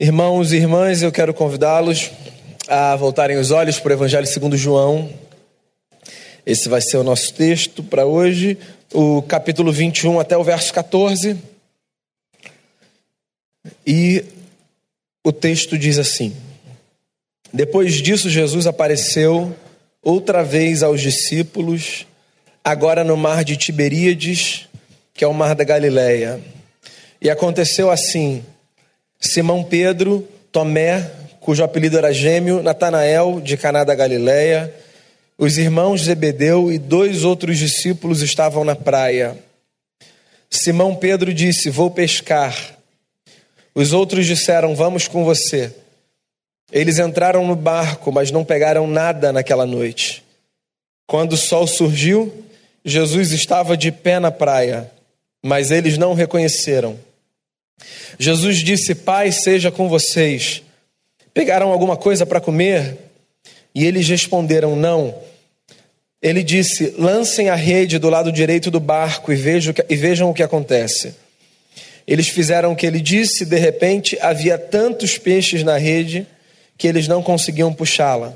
Irmãos e irmãs, eu quero convidá-los a voltarem os olhos para o Evangelho segundo João. Esse vai ser o nosso texto para hoje, o capítulo 21 até o verso 14. E o texto diz assim: Depois disso, Jesus apareceu outra vez aos discípulos, agora no mar de Tiberíades, que é o mar da Galileia. E aconteceu assim: Simão Pedro, Tomé, cujo apelido era Gêmeo, Natanael, de Caná da Galileia, os irmãos Zebedeu e dois outros discípulos estavam na praia. Simão Pedro disse: Vou pescar. Os outros disseram: Vamos com você. Eles entraram no barco, mas não pegaram nada naquela noite. Quando o sol surgiu, Jesus estava de pé na praia, mas eles não o reconheceram. Jesus disse: Pai, seja com vocês. Pegaram alguma coisa para comer? E eles responderam: Não. Ele disse: Lancem a rede do lado direito do barco e vejam, e vejam o que acontece. Eles fizeram o que ele disse, de repente havia tantos peixes na rede que eles não conseguiam puxá-la.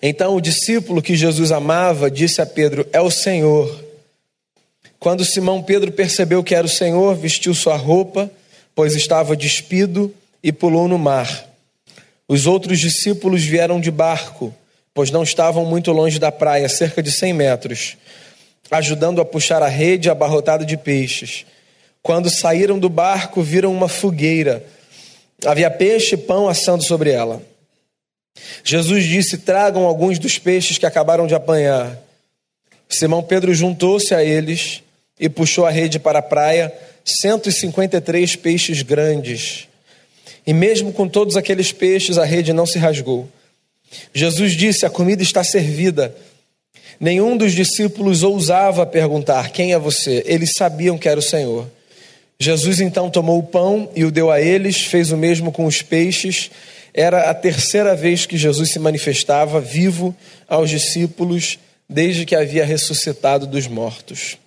Então o discípulo que Jesus amava disse a Pedro: É o Senhor. Quando Simão Pedro percebeu que era o Senhor, vestiu sua roupa, pois estava despido, e pulou no mar. Os outros discípulos vieram de barco, pois não estavam muito longe da praia, cerca de cem metros, ajudando a puxar a rede abarrotada de peixes. Quando saíram do barco, viram uma fogueira. Havia peixe e pão assando sobre ela. Jesus disse: Tragam alguns dos peixes que acabaram de apanhar. Simão Pedro juntou-se a eles e puxou a rede para a praia, 153 peixes grandes. E mesmo com todos aqueles peixes, a rede não se rasgou. Jesus disse: A comida está servida. Nenhum dos discípulos ousava perguntar: Quem é você? Eles sabiam que era o Senhor. Jesus então tomou o pão e o deu a eles, fez o mesmo com os peixes. Era a terceira vez que Jesus se manifestava vivo aos discípulos desde que havia ressuscitado dos mortos.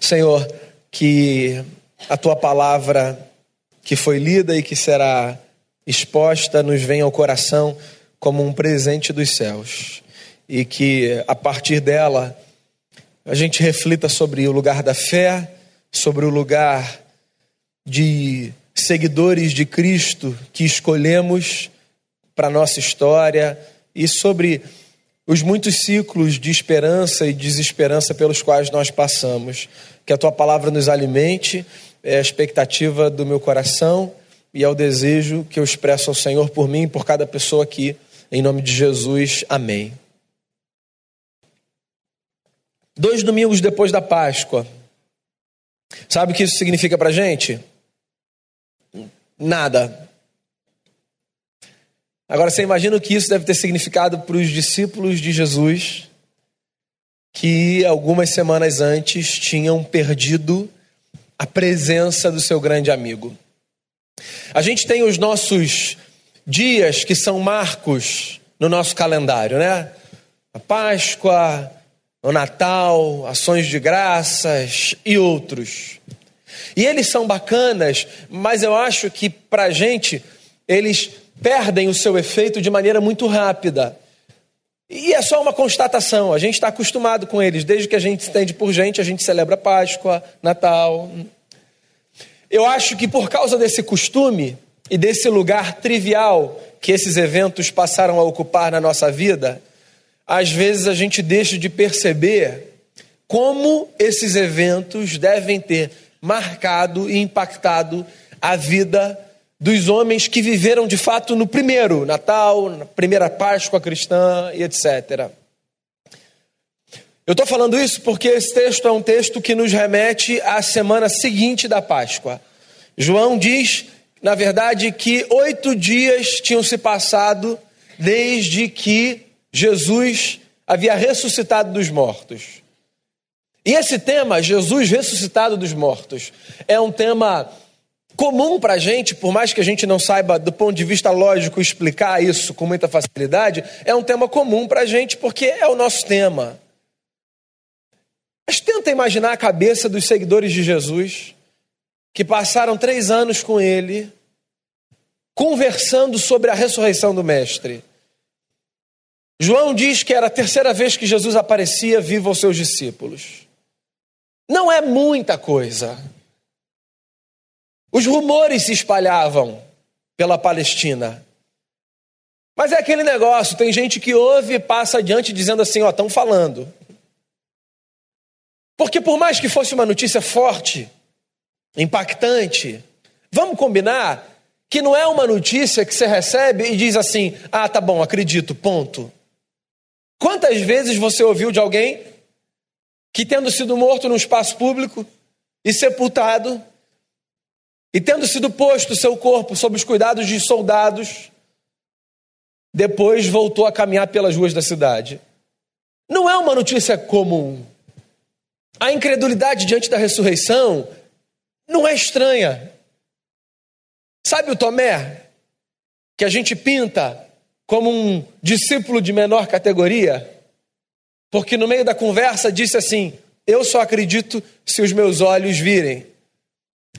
Senhor, que a tua palavra que foi lida e que será exposta nos venha ao coração como um presente dos céus. E que a partir dela a gente reflita sobre o lugar da fé, sobre o lugar de seguidores de Cristo que escolhemos para nossa história e sobre os muitos ciclos de esperança e desesperança pelos quais nós passamos. Que a tua palavra nos alimente, é a expectativa do meu coração e é o desejo que eu expresso ao Senhor por mim e por cada pessoa aqui. Em nome de Jesus, amém. Dois domingos depois da Páscoa. Sabe o que isso significa para gente? Nada. Agora você imagina o que isso deve ter significado para os discípulos de Jesus, que algumas semanas antes tinham perdido a presença do seu grande amigo. A gente tem os nossos dias que são marcos no nosso calendário, né? A Páscoa, o Natal, ações de graças e outros. E eles são bacanas, mas eu acho que para a gente eles perdem o seu efeito de maneira muito rápida. E é só uma constatação, a gente está acostumado com eles. Desde que a gente entende por gente, a gente celebra Páscoa, Natal. Eu acho que por causa desse costume e desse lugar trivial que esses eventos passaram a ocupar na nossa vida, às vezes a gente deixa de perceber como esses eventos devem ter marcado e impactado a vida dos homens que viveram de fato no primeiro Natal, na primeira Páscoa cristã e etc. Eu estou falando isso porque esse texto é um texto que nos remete à semana seguinte da Páscoa. João diz, na verdade, que oito dias tinham se passado desde que Jesus havia ressuscitado dos mortos. E esse tema, Jesus ressuscitado dos mortos, é um tema comum para a gente, por mais que a gente não saiba do ponto de vista lógico explicar isso com muita facilidade, é um tema comum para a gente porque é o nosso tema. Mas tenta imaginar a cabeça dos seguidores de Jesus que passaram três anos com ele, conversando sobre a ressurreição do Mestre. João diz que era a terceira vez que Jesus aparecia vivo aos seus discípulos. Não é muita coisa. Os rumores se espalhavam pela Palestina. Mas é aquele negócio, tem gente que ouve e passa adiante dizendo assim, ó, estão falando. Porque por mais que fosse uma notícia forte, impactante, vamos combinar que não é uma notícia que você recebe e diz assim: "Ah, tá bom, acredito, ponto". Quantas vezes você ouviu de alguém que tendo sido morto no espaço público e sepultado e tendo sido posto seu corpo sob os cuidados de soldados, depois voltou a caminhar pelas ruas da cidade. Não é uma notícia comum. A incredulidade diante da ressurreição não é estranha. Sabe o Tomé, que a gente pinta como um discípulo de menor categoria? Porque no meio da conversa disse assim: Eu só acredito se os meus olhos virem.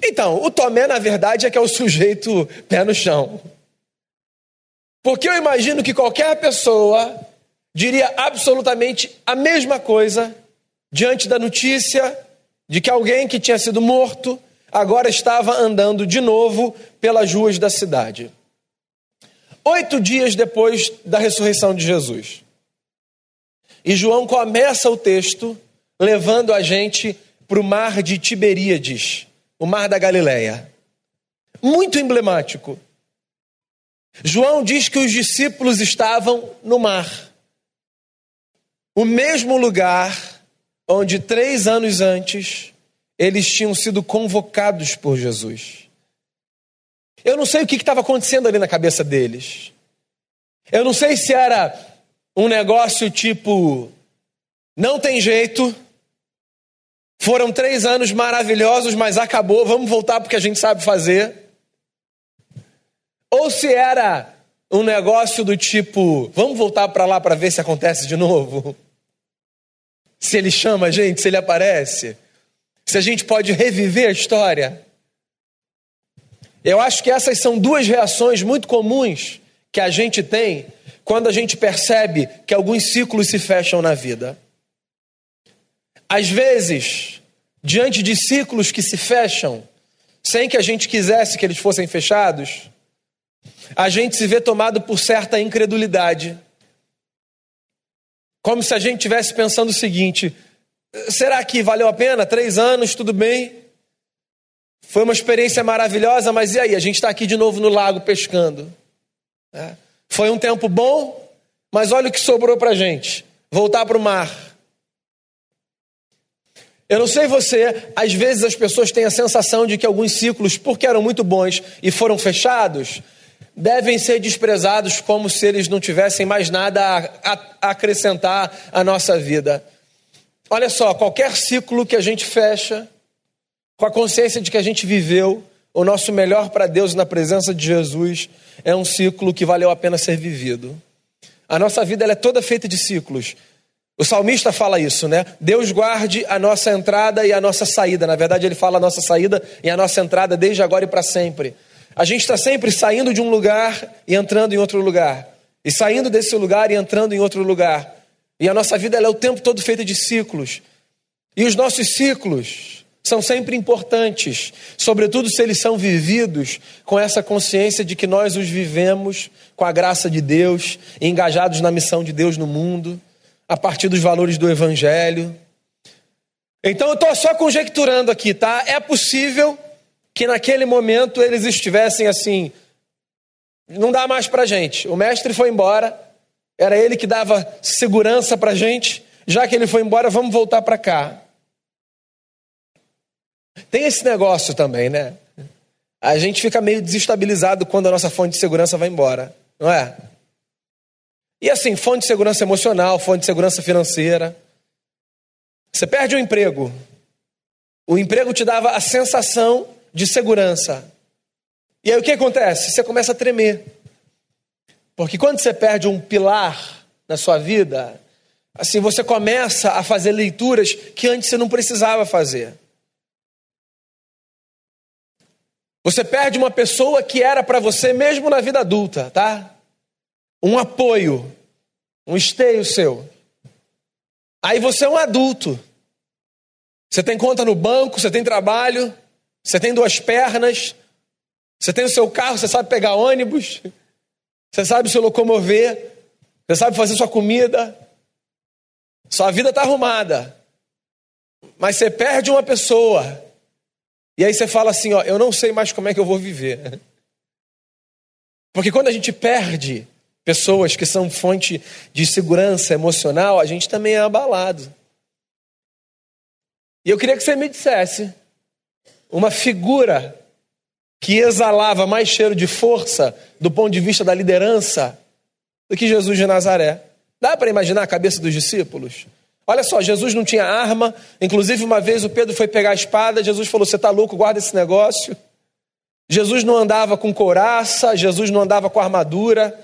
Então, o Tomé, na verdade, é que é o sujeito pé no chão. Porque eu imagino que qualquer pessoa diria absolutamente a mesma coisa diante da notícia de que alguém que tinha sido morto agora estava andando de novo pelas ruas da cidade. Oito dias depois da ressurreição de Jesus. E João começa o texto levando a gente para o mar de Tiberíades, o mar da Galileia. Muito emblemático. João diz que os discípulos estavam no mar. O mesmo lugar onde três anos antes eles tinham sido convocados por Jesus. Eu não sei o que estava acontecendo ali na cabeça deles. Eu não sei se era um negócio tipo: não tem jeito, foram três anos maravilhosos, mas acabou, vamos voltar porque a gente sabe fazer. Ou se era um negócio do tipo: vamos voltar para lá para ver se acontece de novo. Se ele chama a gente, se ele aparece. Se a gente pode reviver a história. Eu acho que essas são duas reações muito comuns que a gente tem quando a gente percebe que alguns ciclos se fecham na vida. Às vezes, diante de ciclos que se fecham, sem que a gente quisesse que eles fossem fechados, a gente se vê tomado por certa incredulidade. Como se a gente estivesse pensando o seguinte: será que valeu a pena? Três anos, tudo bem. Foi uma experiência maravilhosa, mas e aí? A gente está aqui de novo no lago pescando. É. Foi um tempo bom, mas olha o que sobrou para gente: voltar para o mar. Eu não sei você, às vezes as pessoas têm a sensação de que alguns ciclos, porque eram muito bons e foram fechados, devem ser desprezados como se eles não tivessem mais nada a, a acrescentar à nossa vida. Olha só, qualquer ciclo que a gente fecha, com a consciência de que a gente viveu o nosso melhor para Deus na presença de Jesus, é um ciclo que valeu a pena ser vivido. A nossa vida é toda feita de ciclos. O salmista fala isso, né? Deus guarde a nossa entrada e a nossa saída. Na verdade, ele fala a nossa saída e a nossa entrada desde agora e para sempre. A gente está sempre saindo de um lugar e entrando em outro lugar. E saindo desse lugar e entrando em outro lugar. E a nossa vida é o tempo todo feita de ciclos. E os nossos ciclos são sempre importantes, sobretudo se eles são vividos com essa consciência de que nós os vivemos com a graça de Deus, engajados na missão de Deus no mundo, a partir dos valores do Evangelho. Então eu estou só conjecturando aqui, tá? É possível que naquele momento eles estivessem assim, não dá mais para gente. O mestre foi embora, era ele que dava segurança para gente. Já que ele foi embora, vamos voltar para cá. Tem esse negócio também, né? A gente fica meio desestabilizado quando a nossa fonte de segurança vai embora, não é? E assim, fonte de segurança emocional, fonte de segurança financeira. Você perde o emprego. O emprego te dava a sensação de segurança. E aí o que acontece? Você começa a tremer. Porque quando você perde um pilar na sua vida, assim, você começa a fazer leituras que antes você não precisava fazer. Você perde uma pessoa que era para você mesmo na vida adulta, tá? Um apoio, um esteio seu. Aí você é um adulto. Você tem conta no banco, você tem trabalho, você tem duas pernas, você tem o seu carro, você sabe pegar ônibus, você sabe se locomover, você sabe fazer sua comida, sua vida está arrumada. Mas você perde uma pessoa, e aí você fala assim: ó, eu não sei mais como é que eu vou viver. Porque quando a gente perde pessoas que são fonte de segurança emocional, a gente também é abalado. E eu queria que você me dissesse uma figura que exalava mais cheiro de força do ponto de vista da liderança do que Jesus de Nazaré. Dá para imaginar a cabeça dos discípulos? Olha só, Jesus não tinha arma, inclusive uma vez o Pedro foi pegar a espada, Jesus falou: Você está louco, guarda esse negócio. Jesus não andava com couraça, Jesus não andava com armadura,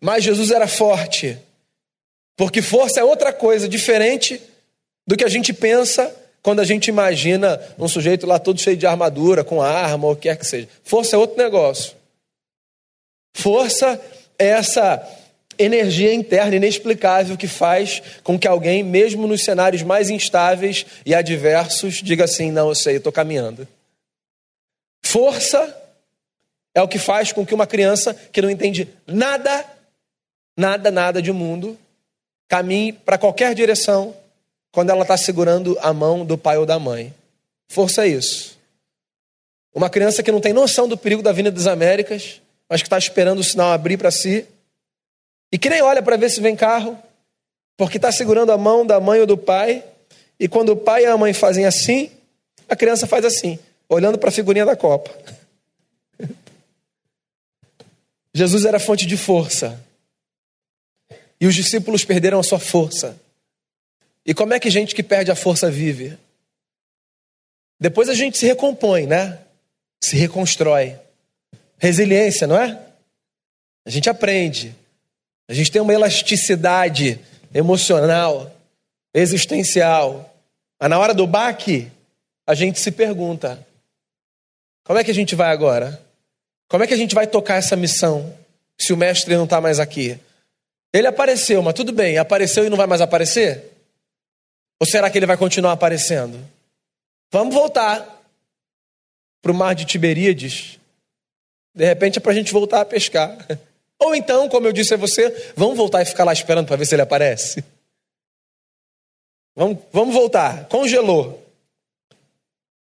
mas Jesus era forte, porque força é outra coisa, diferente do que a gente pensa quando a gente imagina um sujeito lá todo cheio de armadura, com arma ou o que quer que seja. Força é outro negócio. Força é essa energia interna inexplicável que faz com que alguém, mesmo nos cenários mais instáveis e adversos, diga assim: não, eu sei, eu estou caminhando. Força é o que faz com que uma criança que não entende nada, nada, nada de mundo, caminhe para qualquer direção quando ela está segurando a mão do pai ou da mãe. Força é isso. Uma criança que não tem noção do perigo da vinda das Américas, mas que está esperando o sinal abrir para si, e que nem olha para ver se vem carro, porque está segurando a mão da mãe ou do pai, e quando o pai e a mãe fazem assim, a criança faz assim, olhando para a figurinha da Copa. Jesus era fonte de força. E os discípulos perderam a sua força. E como é que gente que perde a força vive? Depois a gente se recompõe, né? Se reconstrói. Resiliência, não é? A gente aprende. A gente tem uma elasticidade emocional, existencial. Mas na hora do baque, a gente se pergunta: como é que a gente vai agora? Como é que a gente vai tocar essa missão se o mestre não está mais aqui? Ele apareceu, mas tudo bem, apareceu e não vai mais aparecer? Ou será que ele vai continuar aparecendo? Vamos voltar para o mar de Tiberíades. De repente é para a gente voltar a pescar. Ou então, como eu disse a você, vamos voltar e ficar lá esperando para ver se ele aparece. Vamos, vamos voltar. Congelou.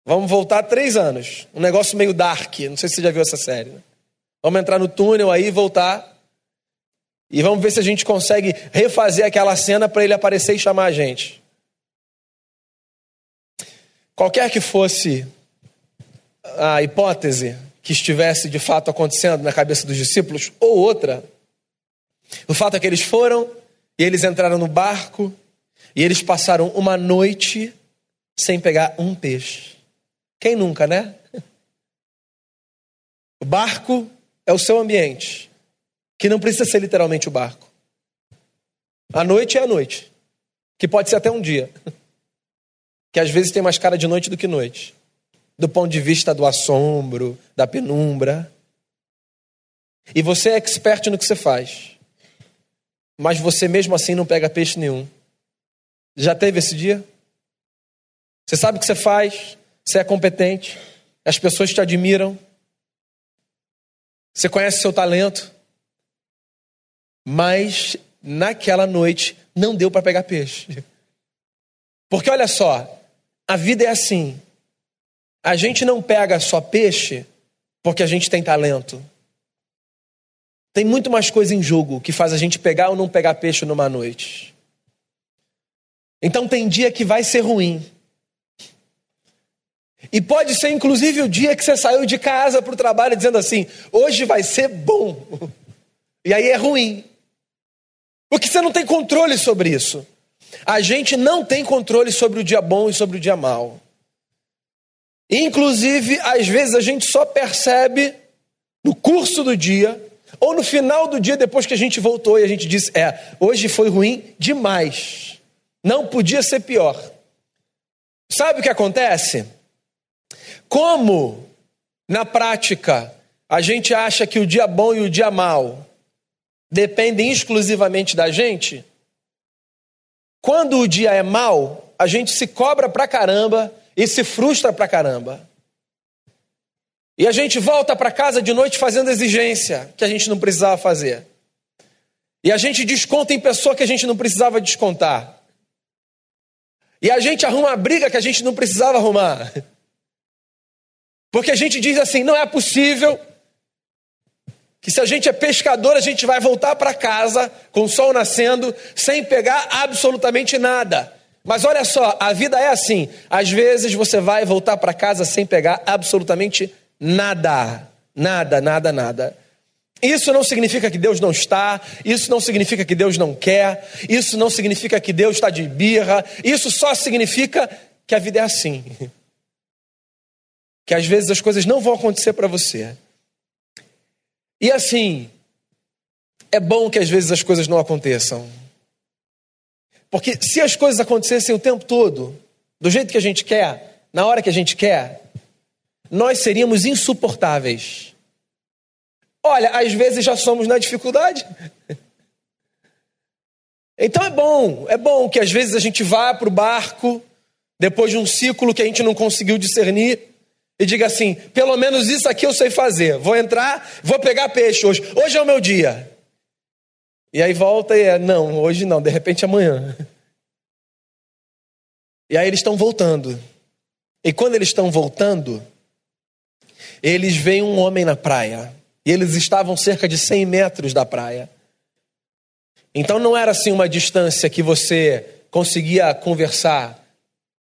Vamos voltar três anos. Um negócio meio dark. Não sei se você já viu essa série. Né? Vamos entrar no túnel aí, voltar. E vamos ver se a gente consegue refazer aquela cena para ele aparecer e chamar a gente. Qualquer que fosse a hipótese que estivesse de fato acontecendo na cabeça dos discípulos, ou outra, o fato é que eles foram e eles entraram no barco e eles passaram uma noite sem pegar um peixe. Quem nunca, né? O barco é o seu ambiente, que não precisa ser literalmente o barco. A noite é a noite, que pode ser até um dia que às vezes tem mais cara de noite do que noite, do ponto de vista do assombro, da penumbra. E você é expert no que você faz, mas você mesmo assim não pega peixe nenhum. Já teve esse dia? Você sabe o que você faz, você é competente, as pessoas te admiram, você conhece seu talento, mas naquela noite não deu para pegar peixe. Porque olha só, a vida é assim. A gente não pega só peixe porque a gente tem talento. Tem muito mais coisa em jogo que faz a gente pegar ou não pegar peixe numa noite. Então tem dia que vai ser ruim. E pode ser inclusive o dia que você saiu de casa para o trabalho dizendo assim: hoje vai ser bom. E aí é ruim. Porque você não tem controle sobre isso. A gente não tem controle sobre o dia bom e sobre o dia mau. Inclusive, às vezes a gente só percebe no curso do dia ou no final do dia depois que a gente voltou e a gente disse: "É, hoje foi ruim demais. Não podia ser pior". Sabe o que acontece? Como Na prática, a gente acha que o dia bom e o dia mal dependem exclusivamente da gente. Quando o dia é mal, a gente se cobra pra caramba e se frustra pra caramba. E a gente volta para casa de noite fazendo exigência que a gente não precisava fazer. E a gente desconta em pessoa que a gente não precisava descontar. E a gente arruma a briga que a gente não precisava arrumar. Porque a gente diz assim: não é possível que se a gente é pescador, a gente vai voltar para casa com o sol nascendo, sem pegar absolutamente nada. Mas olha só, a vida é assim: às vezes você vai voltar para casa sem pegar absolutamente nada. Nada, nada, nada. Isso não significa que Deus não está, isso não significa que Deus não quer, isso não significa que Deus está de birra, isso só significa que a vida é assim. Que às vezes as coisas não vão acontecer para você. E assim, é bom que às vezes as coisas não aconteçam. Porque se as coisas acontecessem o tempo todo, do jeito que a gente quer, na hora que a gente quer, nós seríamos insuportáveis. Olha, às vezes já somos na dificuldade. Então é bom, é bom que às vezes a gente vá para o barco, depois de um ciclo que a gente não conseguiu discernir, e diga assim: pelo menos isso aqui eu sei fazer. Vou entrar, vou pegar peixe hoje. Hoje é o meu dia. E aí volta e é: não, hoje não, de repente amanhã. E aí eles estão voltando. E quando eles estão voltando, eles veem um homem na praia. E eles estavam cerca de 100 metros da praia. Então não era assim uma distância que você conseguia conversar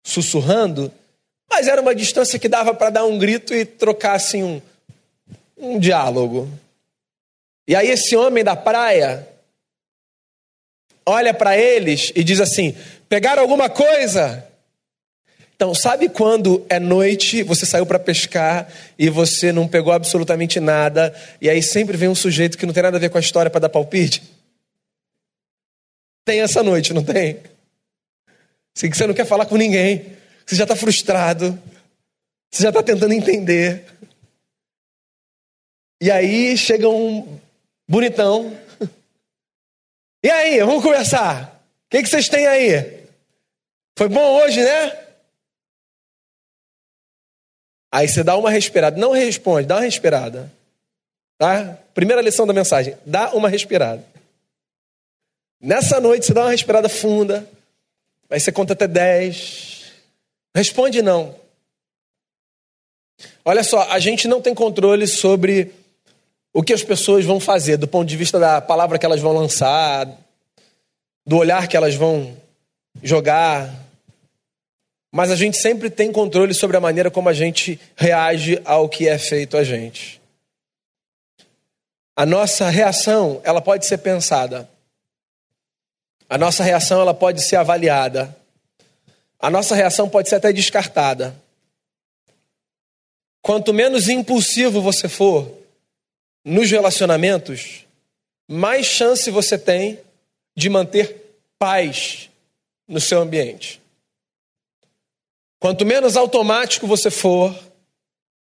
sussurrando, mas era uma distância que dava para dar um grito e trocar assim um, um diálogo. E aí esse homem da praia olha para eles e diz assim: pegaram alguma coisa? Então, sabe quando é noite, você saiu para pescar e você não pegou absolutamente nada, e aí sempre vem um sujeito que não tem nada a ver com a história para dar palpite? Tem essa noite, não tem? Assim, que você não quer falar com ninguém, você já está frustrado, você já está tentando entender. E aí chega um bonitão. E aí, vamos conversar. O que, que vocês têm aí? Foi bom hoje, né? Aí você dá uma respirada. Não responde, dá uma respirada. Tá? Primeira lição da mensagem: dá uma respirada. Nessa noite você dá uma respirada funda. Aí você conta até 10. Responde não. Olha só, a gente não tem controle sobre o que as pessoas vão fazer do ponto de vista da palavra que elas vão lançar, do olhar que elas vão jogar, mas a gente sempre tem controle sobre a maneira como a gente reage ao que é feito a gente. A nossa reação, ela pode ser pensada. A nossa reação, ela pode ser avaliada. A nossa reação pode ser até descartada. Quanto menos impulsivo você for nos relacionamentos, mais chance você tem de manter paz no seu ambiente. Quanto menos automático você for,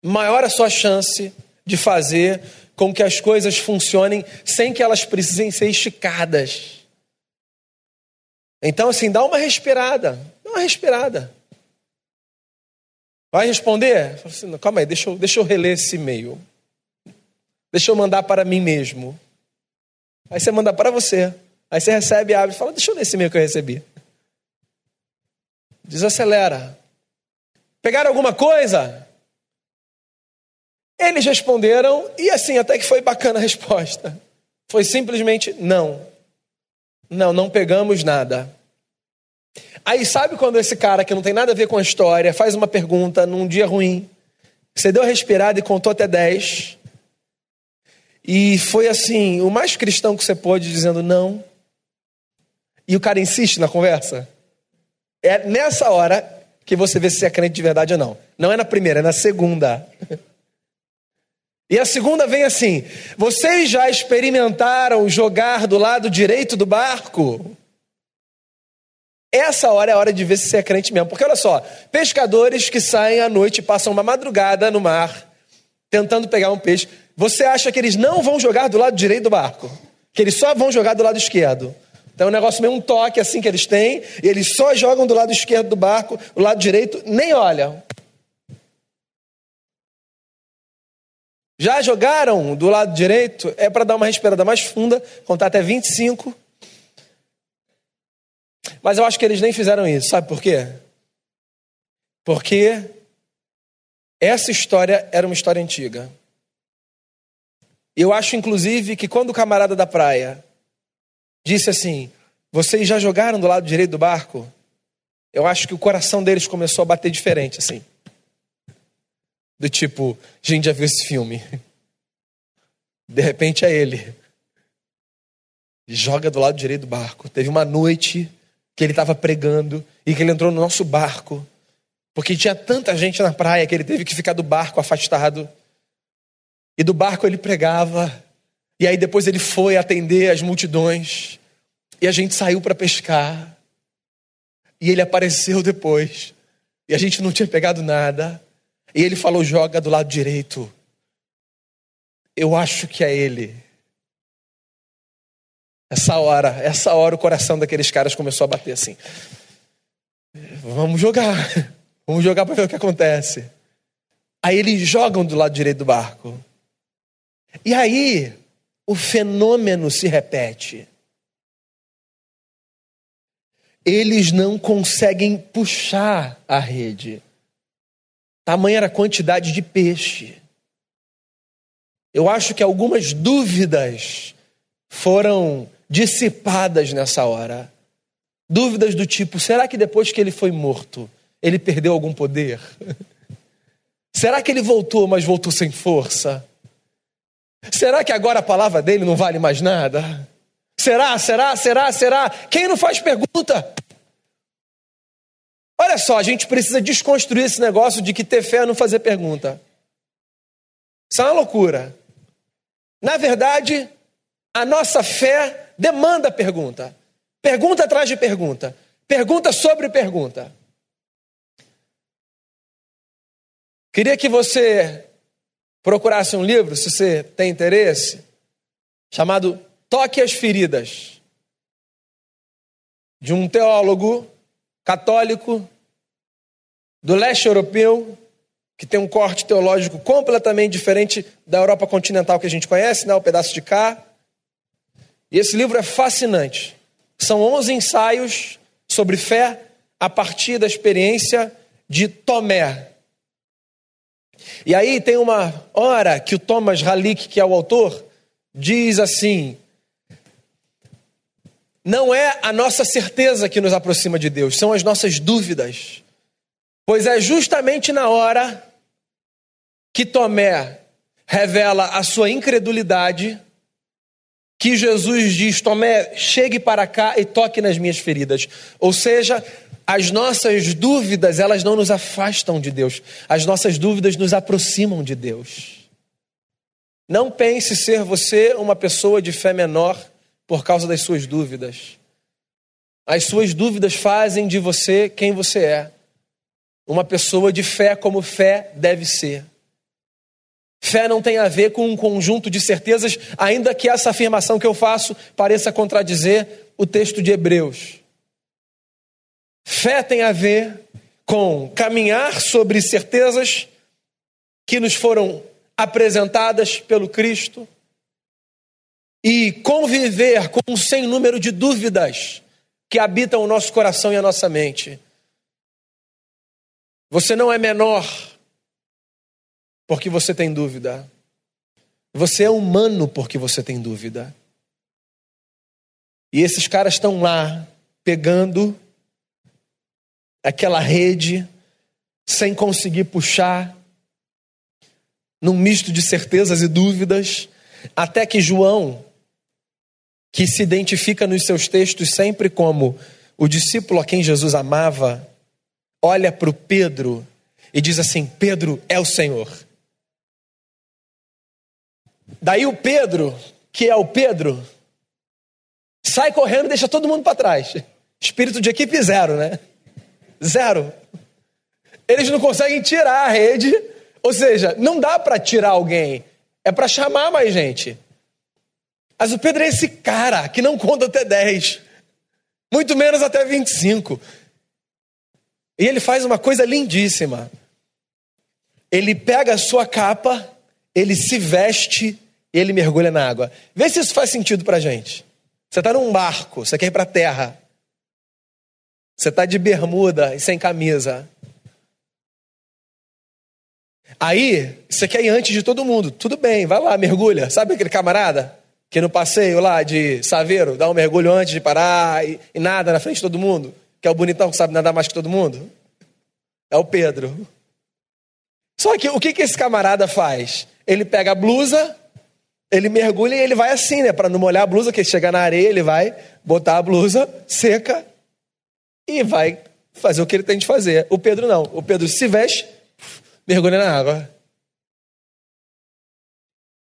maior a sua chance de fazer com que as coisas funcionem sem que elas precisem ser esticadas. Então, assim, dá uma respirada, uma respirada. Vai responder? Assim, calma aí, deixa eu, deixa eu reler esse e-mail. Deixa eu mandar para mim mesmo. Aí você manda para você. Aí você recebe, abre e fala: Deixa eu ler esse e-mail que eu recebi. Desacelera. Pegaram alguma coisa? Eles responderam, e assim, até que foi bacana a resposta. Foi simplesmente não. Não, não pegamos nada. Aí sabe quando esse cara que não tem nada a ver com a história faz uma pergunta num dia ruim? Você deu a respirada e contou até 10. E foi assim, o mais cristão que você pôde dizendo não. E o cara insiste na conversa. É nessa hora que você vê se é crente de verdade ou não. Não é na primeira, é na segunda. E a segunda vem assim: vocês já experimentaram jogar do lado direito do barco? Essa hora é a hora de ver se você é crente mesmo. Porque olha só, pescadores que saem à noite, passam uma madrugada no mar, tentando pegar um peixe. Você acha que eles não vão jogar do lado direito do barco? Que eles só vão jogar do lado esquerdo? Então é um negócio meio um toque assim que eles têm, e eles só jogam do lado esquerdo do barco, o lado direito nem olham. Já jogaram do lado direito? É para dar uma respirada mais funda, contar até 25. Mas eu acho que eles nem fizeram isso. Sabe por quê? Porque essa história era uma história antiga. Eu acho, inclusive, que quando o camarada da praia disse assim: Vocês já jogaram do lado direito do barco? Eu acho que o coração deles começou a bater diferente, assim. Do tipo, gente já viu esse filme. De repente é ele. Joga do lado direito do barco. Teve uma noite que ele estava pregando e que ele entrou no nosso barco. Porque tinha tanta gente na praia que ele teve que ficar do barco afastado. E do barco ele pregava. E aí depois ele foi atender as multidões. E a gente saiu para pescar. E ele apareceu depois. E a gente não tinha pegado nada. E ele falou: joga do lado direito. Eu acho que é ele. Essa hora, essa hora o coração daqueles caras começou a bater assim. Vamos jogar. Vamos jogar para ver o que acontece. Aí eles jogam do lado direito do barco. E aí o fenômeno se repete. Eles não conseguem puxar a rede. Tamanha era a quantidade de peixe. Eu acho que algumas dúvidas foram dissipadas nessa hora. Dúvidas do tipo: será que depois que ele foi morto, ele perdeu algum poder? será que ele voltou, mas voltou sem força? Será que agora a palavra dele não vale mais nada? Será, será, será, será? Quem não faz pergunta? Olha só, a gente precisa desconstruir esse negócio de que ter fé é não fazer pergunta. Isso é uma loucura. Na verdade, a nossa fé demanda pergunta. Pergunta atrás de pergunta. Pergunta sobre pergunta. Queria que você procurasse um livro, se você tem interesse, chamado Toque as Feridas, de um teólogo católico do leste europeu, que tem um corte teológico completamente diferente da Europa continental que a gente conhece, né, o pedaço de cá. E esse livro é fascinante. São 11 ensaios sobre fé a partir da experiência de Tomé. E aí tem uma hora que o Thomas Halick, que é o autor, diz assim: não é a nossa certeza que nos aproxima de Deus, são as nossas dúvidas. Pois é justamente na hora que Tomé revela a sua incredulidade que Jesus diz: Tomé, chegue para cá e toque nas minhas feridas. Ou seja, as nossas dúvidas, elas não nos afastam de Deus, as nossas dúvidas nos aproximam de Deus. Não pense ser você uma pessoa de fé menor por causa das suas dúvidas. As suas dúvidas fazem de você quem você é. Uma pessoa de fé como fé deve ser. Fé não tem a ver com um conjunto de certezas, ainda que essa afirmação que eu faço pareça contradizer o texto de Hebreus. Fé tem a ver com caminhar sobre certezas que nos foram apresentadas pelo Cristo e conviver com um sem número de dúvidas que habitam o nosso coração e a nossa mente. Você não é menor porque você tem dúvida. Você é humano porque você tem dúvida. E esses caras estão lá pegando aquela rede sem conseguir puxar, num misto de certezas e dúvidas, até que João, que se identifica nos seus textos sempre como o discípulo a quem Jesus amava, olha para o Pedro e diz assim: Pedro é o Senhor. Daí o Pedro, que é o Pedro, sai correndo e deixa todo mundo para trás. Espírito de equipe zero, né? Zero. Eles não conseguem tirar a rede, Ou seja, não dá para tirar alguém, é para chamar mais gente. Mas o Pedro é esse cara que não conta até 10, muito menos até 25. E ele faz uma coisa lindíssima. Ele pega a sua capa, ele se veste e ele mergulha na água. Vê se isso faz sentido para gente. Você está num barco, você quer ir para a terra. Você está de bermuda e sem camisa. Aí, você quer ir antes de todo mundo. Tudo bem, vai lá, mergulha. Sabe aquele camarada que no passeio lá de Saveiro dá um mergulho antes de parar e, e nada na frente de todo mundo? Que é o bonitão que sabe nadar mais que todo mundo? É o Pedro. Só que o que, que esse camarada faz? Ele pega a blusa, ele mergulha e ele vai assim, né? Para não molhar a blusa, que chega na areia, ele vai botar a blusa seca e vai fazer o que ele tem de fazer. O Pedro não. O Pedro se veste, mergulha na água.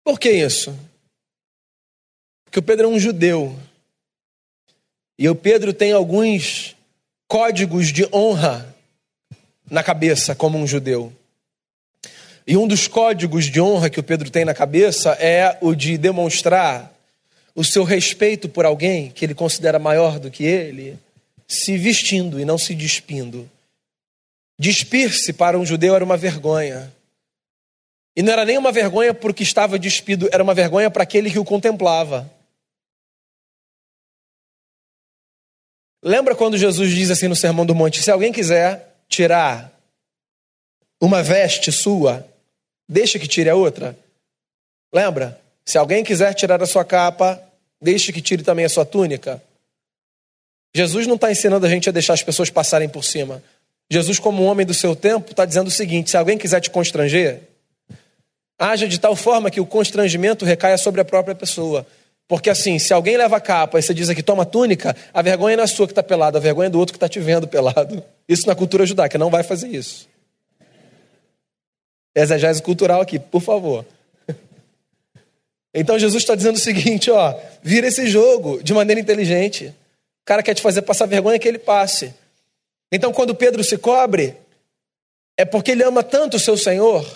Por que isso? Porque o Pedro é um judeu. E o Pedro tem alguns códigos de honra na cabeça como um judeu. E um dos códigos de honra que o Pedro tem na cabeça é o de demonstrar o seu respeito por alguém que ele considera maior do que ele, se vestindo e não se despindo. Despir-se para um judeu era uma vergonha. E não era nem uma vergonha porque estava despido, era uma vergonha para aquele que o contemplava. Lembra quando Jesus diz assim no Sermão do Monte: se alguém quiser tirar uma veste sua, deixa que tire a outra? Lembra? Se alguém quiser tirar a sua capa, deixe que tire também a sua túnica. Jesus não está ensinando a gente a deixar as pessoas passarem por cima. Jesus, como homem do seu tempo, está dizendo o seguinte: se alguém quiser te constranger, haja de tal forma que o constrangimento recaia sobre a própria pessoa. Porque assim, se alguém leva a capa e você diz aqui, toma túnica, a vergonha não é sua que está pelado, a vergonha é do outro que está te vendo pelado. Isso na cultura judaica, não vai fazer isso. Exegese cultural aqui, por favor. Então Jesus está dizendo o seguinte, ó, vira esse jogo de maneira inteligente. O cara quer te fazer passar vergonha que ele passe. Então, quando Pedro se cobre, é porque ele ama tanto o seu Senhor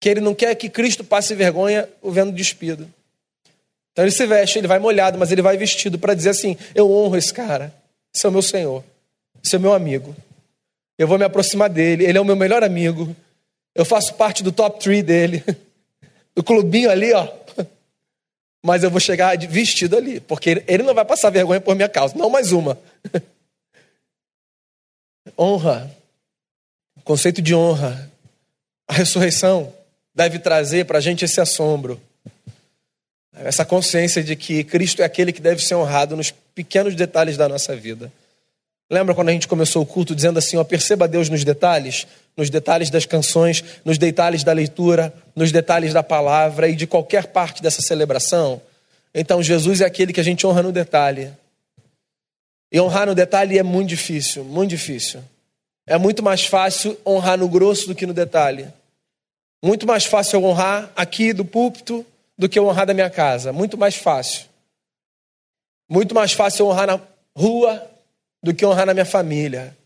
que ele não quer que Cristo passe vergonha o vendo despido. Então ele se veste, ele vai molhado, mas ele vai vestido para dizer assim: Eu honro esse cara, esse é o meu Senhor, esse é o meu amigo. Eu vou me aproximar dele, ele é o meu melhor amigo. Eu faço parte do top 3 dele, do clubinho ali, ó. Mas eu vou chegar vestido ali, porque ele não vai passar vergonha por minha causa, não mais uma. honra, o conceito de honra, a ressurreição deve trazer para a gente esse assombro, essa consciência de que Cristo é aquele que deve ser honrado nos pequenos detalhes da nossa vida. Lembra quando a gente começou o culto dizendo assim: ó, perceba Deus nos detalhes, nos detalhes das canções, nos detalhes da leitura, nos detalhes da palavra e de qualquer parte dessa celebração? Então, Jesus é aquele que a gente honra no detalhe. E honrar no detalhe é muito difícil, muito difícil. É muito mais fácil honrar no grosso do que no detalhe. Muito mais fácil eu honrar aqui do púlpito do que eu honrar da minha casa. Muito mais fácil. Muito mais fácil eu honrar na rua do que honrar na minha família.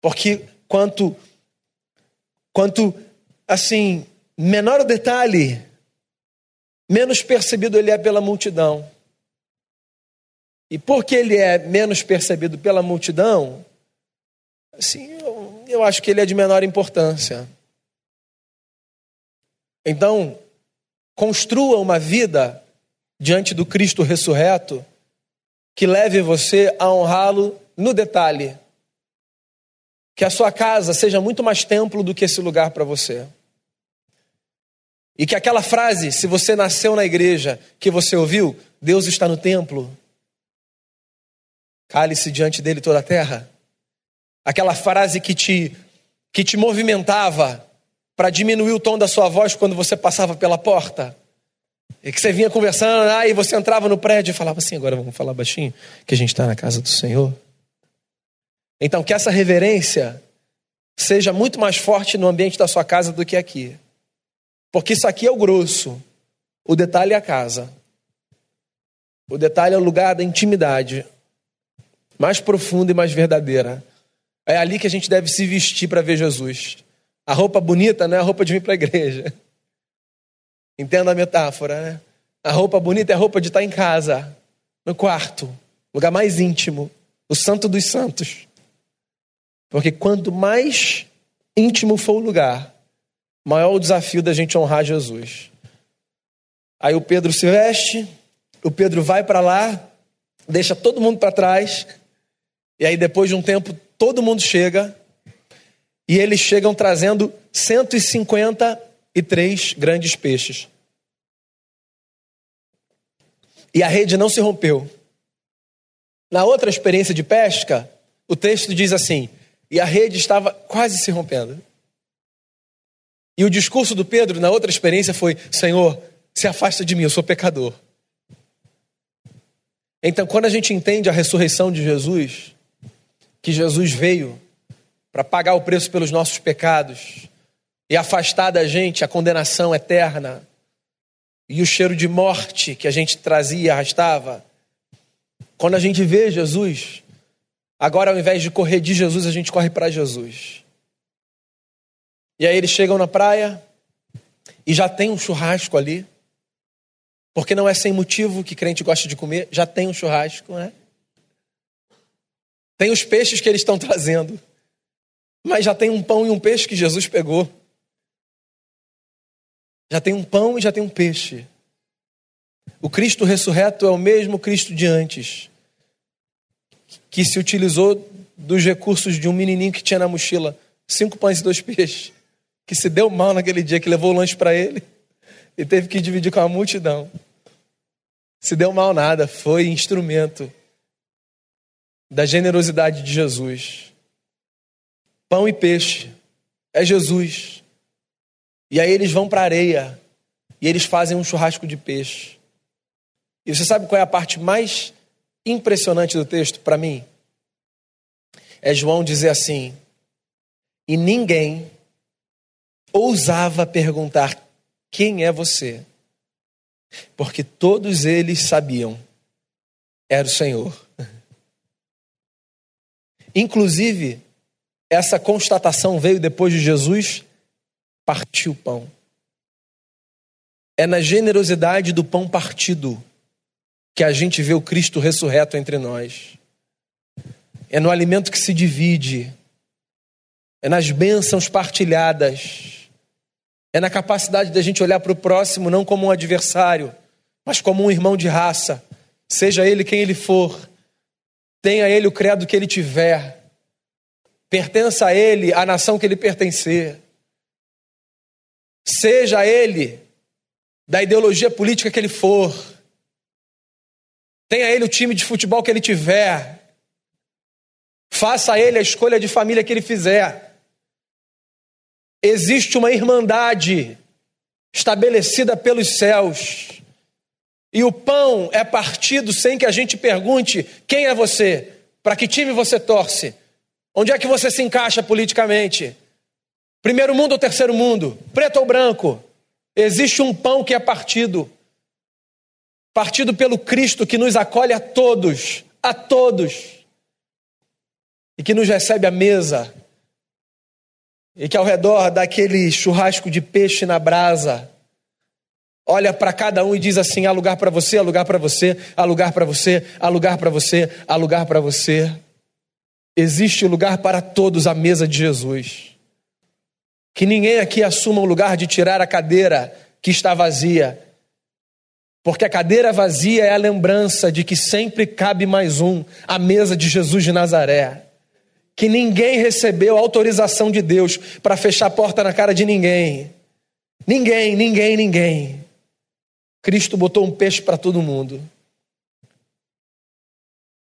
Porque quanto quanto assim, menor o detalhe, menos percebido ele é pela multidão. E porque ele é menos percebido pela multidão, assim, eu, eu acho que ele é de menor importância. Então, construa uma vida diante do Cristo ressurreto que leve você a honrá-lo no detalhe. Que a sua casa seja muito mais templo do que esse lugar para você. E que aquela frase, se você nasceu na igreja, que você ouviu, Deus está no templo, Cale-se diante dele toda a terra. Aquela frase que te, que te movimentava para diminuir o tom da sua voz quando você passava pela porta. E que você vinha conversando, aí ah, você entrava no prédio e falava assim: agora vamos falar baixinho, que a gente está na casa do Senhor. Então, que essa reverência seja muito mais forte no ambiente da sua casa do que aqui. Porque isso aqui é o grosso, o detalhe é a casa. O detalhe é o lugar da intimidade, mais profunda e mais verdadeira. É ali que a gente deve se vestir para ver Jesus. A roupa bonita não é a roupa de vir para a igreja. Entenda a metáfora, né? A roupa bonita é a roupa de estar em casa, no quarto, lugar mais íntimo, o santo dos santos. Porque quanto mais íntimo for o lugar, maior o desafio da gente honrar Jesus. Aí o Pedro se veste, o Pedro vai para lá, deixa todo mundo para trás, e aí depois de um tempo todo mundo chega, e eles chegam trazendo 153 grandes peixes. E a rede não se rompeu. Na outra experiência de pesca, o texto diz assim: e a rede estava quase se rompendo. E o discurso do Pedro, na outra experiência, foi: Senhor, se afasta de mim, eu sou pecador. Então, quando a gente entende a ressurreição de Jesus, que Jesus veio para pagar o preço pelos nossos pecados e afastar da gente a condenação eterna e o cheiro de morte que a gente trazia e arrastava. Quando a gente vê Jesus, agora ao invés de correr de Jesus, a gente corre para Jesus. E aí eles chegam na praia e já tem um churrasco ali. Porque não é sem motivo que crente gosta de comer, já tem um churrasco, né? Tem os peixes que eles estão trazendo. Mas já tem um pão e um peixe que Jesus pegou. Já tem um pão e já tem um peixe. O Cristo ressurreto é o mesmo Cristo de antes, que se utilizou dos recursos de um menininho que tinha na mochila cinco pães e dois peixes, que se deu mal naquele dia, que levou o lanche para ele e teve que dividir com a multidão. Se deu mal nada, foi instrumento da generosidade de Jesus. Pão e peixe é Jesus. E aí eles vão para a areia e eles fazem um churrasco de peixe. E você sabe qual é a parte mais impressionante do texto para mim? É João dizer assim: E ninguém ousava perguntar: Quem é você? Porque todos eles sabiam, era o Senhor. Inclusive, essa constatação veio depois de Jesus partir o pão. É na generosidade do pão partido que a gente vê o Cristo ressurreto entre nós. É no alimento que se divide, é nas bênçãos partilhadas, é na capacidade da gente olhar para o próximo não como um adversário, mas como um irmão de raça, seja ele quem ele for, tenha ele o credo que ele tiver, pertença a ele a nação que ele pertencer, seja ele da ideologia política que ele for, tenha ele o time de futebol que ele tiver, faça ele a escolha de família que ele fizer. Existe uma irmandade estabelecida pelos céus. E o pão é partido sem que a gente pergunte quem é você, para que time você torce, onde é que você se encaixa politicamente. Primeiro mundo ou terceiro mundo? Preto ou branco? Existe um pão que é partido. Partido pelo Cristo que nos acolhe a todos, a todos. E que nos recebe à mesa. E que ao redor daquele churrasco de peixe na brasa, olha para cada um e diz assim: há lugar para você, há lugar para você, há lugar para você, há lugar para você, há lugar para você. Existe lugar para todos à mesa de Jesus. Que ninguém aqui assuma o lugar de tirar a cadeira que está vazia. Porque a cadeira vazia é a lembrança de que sempre cabe mais um à mesa de Jesus de Nazaré. Que ninguém recebeu autorização de Deus para fechar a porta na cara de ninguém. Ninguém, ninguém, ninguém. Cristo botou um peixe para todo mundo.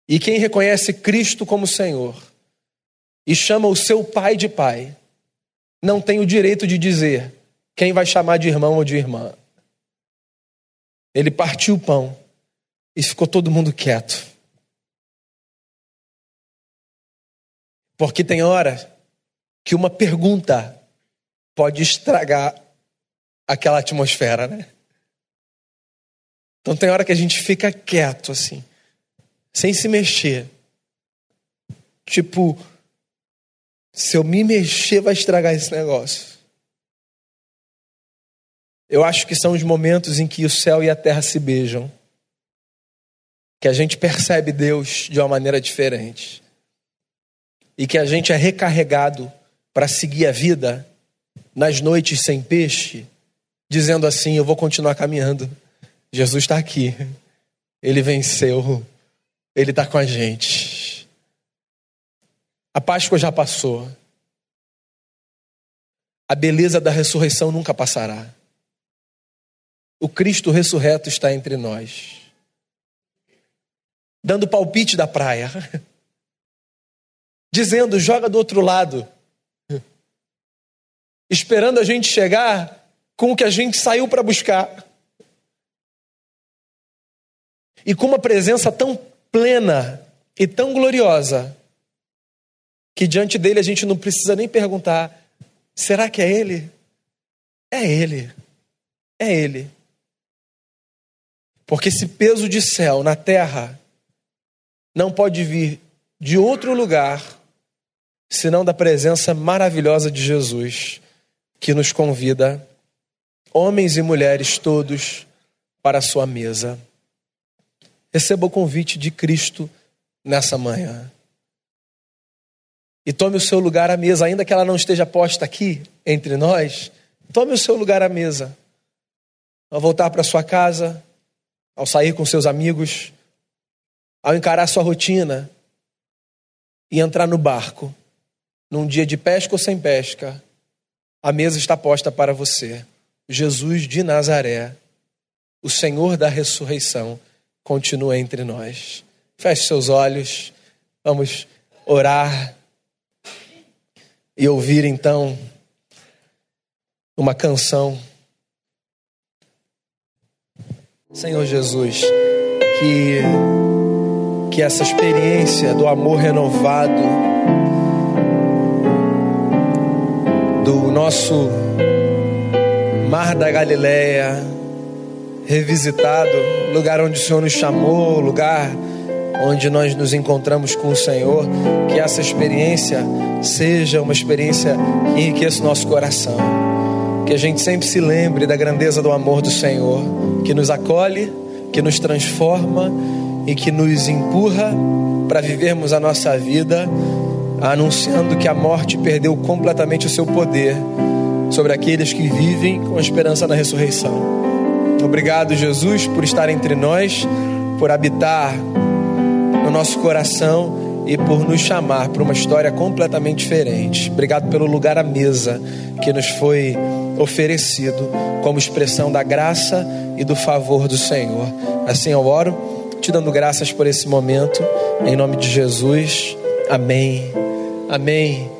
E quem reconhece Cristo como Senhor e chama o seu Pai de Pai, não tem o direito de dizer quem vai chamar de irmão ou de irmã. Ele partiu o pão e ficou todo mundo quieto. Porque tem hora que uma pergunta pode estragar aquela atmosfera, né? Então tem hora que a gente fica quieto assim, sem se mexer. Tipo, Se eu me mexer, vai estragar esse negócio. Eu acho que são os momentos em que o céu e a terra se beijam, que a gente percebe Deus de uma maneira diferente e que a gente é recarregado para seguir a vida nas noites sem peixe, dizendo assim: Eu vou continuar caminhando. Jesus está aqui, ele venceu, ele está com a gente. A Páscoa já passou, a beleza da ressurreição nunca passará. O Cristo ressurreto está entre nós, dando palpite da praia, dizendo: joga do outro lado, esperando a gente chegar com o que a gente saiu para buscar. E com uma presença tão plena e tão gloriosa, que diante dele a gente não precisa nem perguntar: será que é ele? É ele. É ele. Porque esse peso de céu na terra não pode vir de outro lugar senão da presença maravilhosa de Jesus, que nos convida, homens e mulheres todos, para a sua mesa. Receba o convite de Cristo nessa manhã. E tome o seu lugar à mesa, ainda que ela não esteja posta aqui entre nós, tome o seu lugar à mesa. Ao voltar para sua casa, ao sair com seus amigos, ao encarar sua rotina e entrar no barco, num dia de pesca ou sem pesca, a mesa está posta para você. Jesus de Nazaré, o Senhor da ressurreição, continua entre nós. Feche seus olhos, vamos orar e ouvir então uma canção. Senhor Jesus, que, que essa experiência do amor renovado, do nosso Mar da Galileia, revisitado, lugar onde o Senhor nos chamou, lugar onde nós nos encontramos com o Senhor, que essa experiência seja uma experiência que enriqueça o nosso coração. Que a gente sempre se lembre da grandeza do amor do Senhor, que nos acolhe, que nos transforma e que nos empurra para vivermos a nossa vida anunciando que a morte perdeu completamente o seu poder sobre aqueles que vivem com a esperança na ressurreição. Obrigado, Jesus, por estar entre nós, por habitar no nosso coração e por nos chamar para uma história completamente diferente. Obrigado pelo lugar à mesa que nos foi oferecido como expressão da graça e do favor do Senhor. Assim eu oro, te dando graças por esse momento, em nome de Jesus. Amém. Amém.